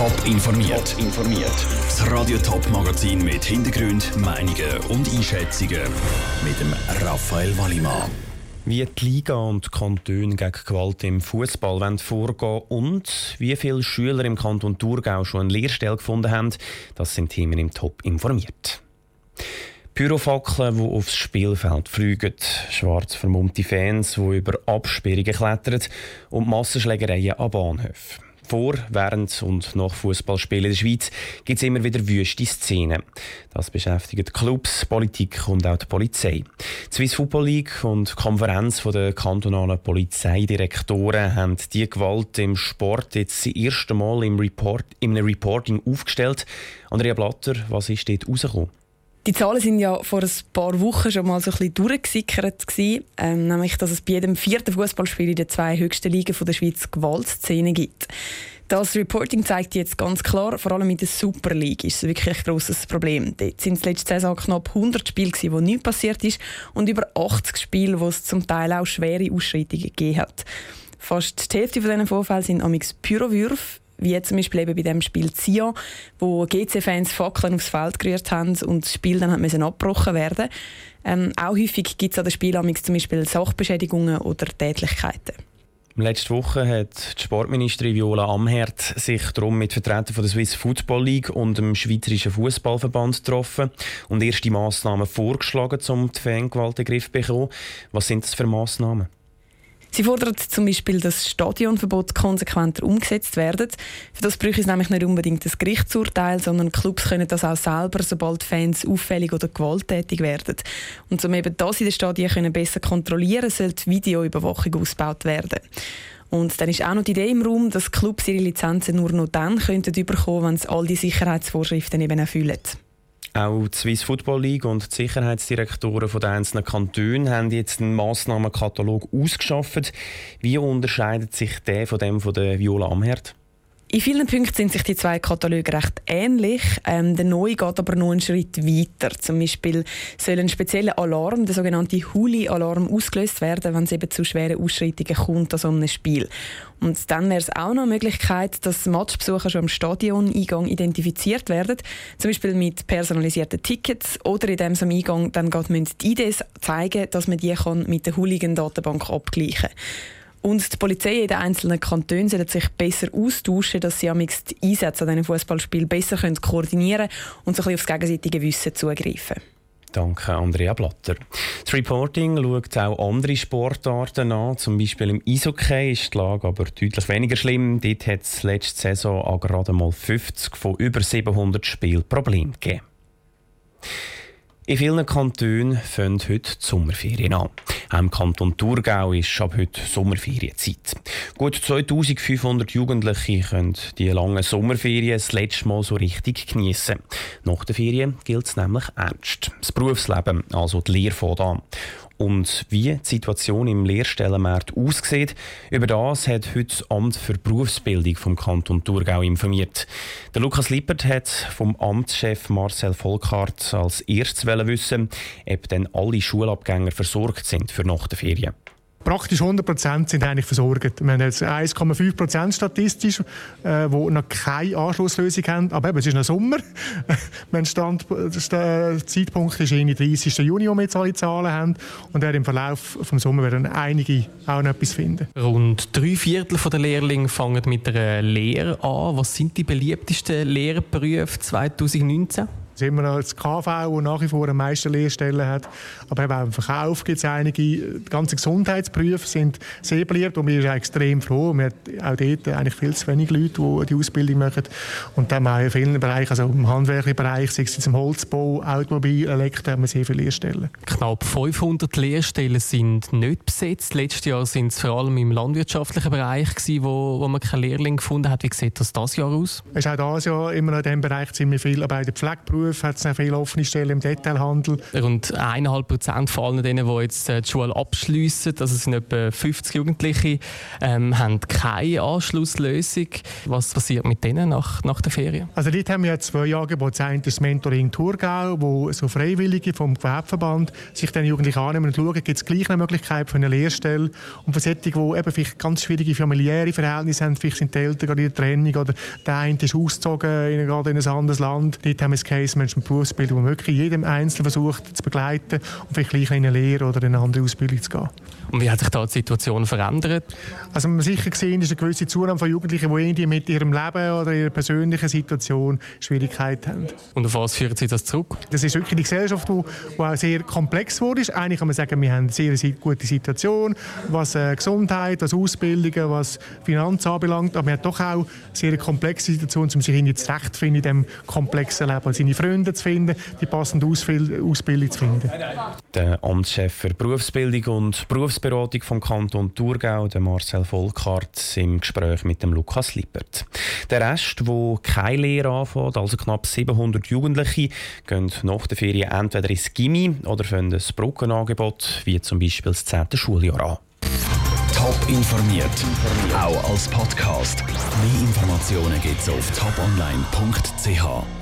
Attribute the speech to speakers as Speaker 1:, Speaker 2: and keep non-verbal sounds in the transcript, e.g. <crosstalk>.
Speaker 1: Top informiert. informiert. Das Radio Top Magazin mit Hintergrund, Meinungen und Einschätzungen mit dem Raphael Wallimann.
Speaker 2: Wie die Liga und Kantone gegen Gewalt im Fußball vorgehen und wie viele Schüler im Kanton Thurgau schon eine Lehrstelle gefunden haben, das sind Themen im Top informiert. Pyrofackeln, die aufs Spielfeld fliegen, schwarz vermummte Fans, die über Absperrungen klettern und Massenschlägereien an Bahnhöfen. Vor, während und nach Fußballspielen in der Schweiz gibt es immer wieder wüste Szenen. Das beschäftigt Clubs, Politik und auch die Polizei. Die Swiss Football League und die Konferenz der kantonalen Polizeidirektoren haben die Gewalt im Sport jetzt das erste Mal im Report, in einem Reporting aufgestellt. Andrea Blatter, was ist dort rausgekommen?
Speaker 3: Die Zahlen sind ja vor ein paar Wochen schon mal so ein bisschen durchgesickert ähm, nämlich, dass es bei jedem vierten Fußballspiel in den zwei höchsten Ligen der Schweiz Gewaltszenen gibt. Das Reporting zeigt jetzt ganz klar, vor allem in der Super League ist es wirklich ein grosses Problem. Dort sind es letzte Saison knapp 100 Spiele, gewesen, wo nichts passiert ist, und über 80 Spiele, wo es zum Teil auch schwere Ausschreitungen gegeben hat. Fast die Hälfte von diesen Vorfällen sind amix Pyrowürfe, wie zum Beispiel eben bei dem Spiel Zio, wo GC-Fans Fackeln aufs Feld gerührt haben und das Spiel dann müssen abgebrochen werden. Ähm, auch häufig gibt es an den Spielen zum Beispiel Sachbeschädigungen oder Tätlichkeiten.
Speaker 2: Letzte Woche hat die Sportministerin Viola Amherd sich darum mit Vertretern von der Swiss Football League und dem Schweizerischen Fußballverband getroffen und erste Massnahmen vorgeschlagen, um die Fangewalt in den Griff zu bekommen. Was sind das für Massnahmen?
Speaker 3: Sie fordert zum Beispiel, dass Stadionverbot konsequenter umgesetzt werden. Für das brauche es nämlich nicht unbedingt das Gerichtsurteil, sondern Clubs können das auch selber, sobald Fans auffällig oder gewalttätig werden. Und um eben das in den Stadien können besser kontrollieren, sollte Videoüberwachung ausgebaut werden. Und dann ist auch noch die Idee im Raum, dass Clubs ihre Lizenzen nur noch dann könnten bekommen, wenn sie all die Sicherheitsvorschriften eben erfüllen.
Speaker 2: Auch die Swiss Football League und die Sicherheitsdirektoren der einzelnen Kantone haben jetzt einen Massnahmenkatalog ausgeschafft. Wie unterscheidet sich der von dem von der Viola Amherd?
Speaker 3: In vielen Punkten sind sich die zwei Kataloge recht ähnlich. Ähm, der neue geht aber noch einen Schritt weiter. Zum Beispiel soll ein spezieller Alarm, der sogenannte Huli-Alarm, ausgelöst werden, wenn es eben zu schweren Ausschreitungen kommt an so einem Spiel. Und dann wäre es auch noch eine Möglichkeit, dass Matchbesucher schon am Stadioneingang identifiziert werden, zum Beispiel mit personalisierten Tickets oder indem sie am Eingang dann gerade die IDs zeigen dass man die kann mit der Hooligan-Datenbank abgleichen kann. Und die Polizei in den einzelnen Kantonen sollen sich besser austauschen, dass sie am die Einsätze an diesen Fußballspielen besser können koordinieren und so ein bisschen aufs gegenseitige Wissen zugreifen.
Speaker 2: Danke, Andrea Blatter. Das Reporting schaut auch andere Sportarten an. Zum Beispiel im Eishockey ist die Lage aber deutlich weniger schlimm. Dort hat es letzte Saison an gerade mal 50 von über 700 Spielen Probleme gegeben. In vielen Kantonen fangen heute die Sommerferien an. Im Kanton Thurgau ist ab heute Sommerferienzeit. Gut 2500 Jugendliche können die langen Sommerferien das letzte Mal so richtig geniessen. Nach den Ferien gilt es nämlich ernst. Das Berufsleben, also die Lehre fängt an und wie die Situation im Lehrstellenmarkt aussieht. Über das hat heute das Amt für Berufsbildung vom Kanton Thurgau informiert. Der Lukas Lippert hat vom Amtschef Marcel Volkart als erstes wissen, ob denn alle Schulabgänger versorgt sind für nach der Ferien.
Speaker 4: Praktisch 100 Prozent sind eigentlich versorgt. Wir haben jetzt 1,5 Prozent statistisch, äh, die noch keine Anschlusslösung haben. Aber eben, es ist noch Sommer. <laughs> mein Stand, der Zeitpunkt ist Ende 30. Juni, wo wir jetzt alle Zahlen haben. Und im Verlauf des Sommers werden einige auch noch etwas finden.
Speaker 2: Rund drei Viertel der Lehrlinge fangen mit einer Lehre an. Was sind die beliebtesten Lehrberufe 2019?
Speaker 4: Sind wir noch das KV, das nach wie vor am meisten Lehrstellen hat. Aber eben auch im Verkauf gibt es einige. Die ganzen Gesundheitsberufe sind sehr beliebt und wir sind extrem froh. Wir haben auch dort eigentlich viel zu wenig Leute, die die Ausbildung machen. Und dann auch in vielen Bereichen, also im handwerklichen Bereich, sei es im Holzbau, Automobil, Elektro, haben wir sehr viele Lehrstellen.
Speaker 2: Knapp 500 Lehrstellen sind nicht besetzt. Letztes Jahr sind es vor allem im landwirtschaftlichen Bereich, gewesen, wo, wo man keinen Lehrling gefunden hat. Wie sieht das dieses Jahr aus?
Speaker 4: Es ist auch dieses Jahr immer noch in diesem Bereich ziemlich viel, aber auch in den Pflegeberufen Berufen hat es auch viele offene Stellen im Detailhandel.
Speaker 5: Rund 1,5 Prozent von allen denen, die jetzt äh, die Schule abschließen, also es sind etwa 50 Jugendliche, ähm, haben keine Anschlusslösung. Was passiert mit denen nach, nach der Ferien?
Speaker 4: Also dort haben wir zwei Angebote. Das eine das Mentoring Thurgau, wo so Freiwillige vom Gewerbeverband sich den Jugendlichen annehmen und schauen, gibt es gleich eine Möglichkeit für eine Lehrstelle. Und für solche, die eben vielleicht ganz schwierige familiäre Verhältnisse haben, vielleicht sind die Eltern gerade in der Trennung oder der eine ist ausgezogen in, gerade in ein anderes Land. Dort haben wir ein Case Management Berufsbildung, wo wirklich jedem Einzelnen versucht zu begleiten und vielleicht gleich in eine Lehre oder in eine andere Ausbildung zu gehen.
Speaker 5: Und wie hat sich da die Situation verändert?
Speaker 4: Also wir sicher gesehen ist eine gewisse Zunahme von Jugendlichen, die irgendwie mit ihrem Leben oder ihrer persönlichen Situation Schwierigkeiten haben.
Speaker 5: Und auf was führen Sie das zurück?
Speaker 4: Das ist wirklich die Gesellschaft, die, die auch sehr komplex geworden ist. Eigentlich kann man sagen, wir haben eine sehr gute Situation, was äh, Gesundheit, was Ausbildung, was Finanzen anbelangt. Aber wir haben doch auch eine sehr komplexe Situation, um sich zurechtzufinden in diesem komplexen Leben. Seine Freunde zu finden, die passende Ausbildung zu finden.
Speaker 2: Der Amtschef für Berufsbildung und Berufsberatung vom Kanton Thurgau, der Marcel Volkart, im Gespräch mit dem Lukas Lippert. Der Rest, wo keine Lehre anfängt, also knapp 700 Jugendliche, gehen nach der Ferien entweder ins Gimmi oder finden ein Brückenangebot, wie zum Beispiel das 10. Schuljahr an.
Speaker 1: Top informiert, auch als Podcast. Mehr Informationen gibt es auf toponline.ch.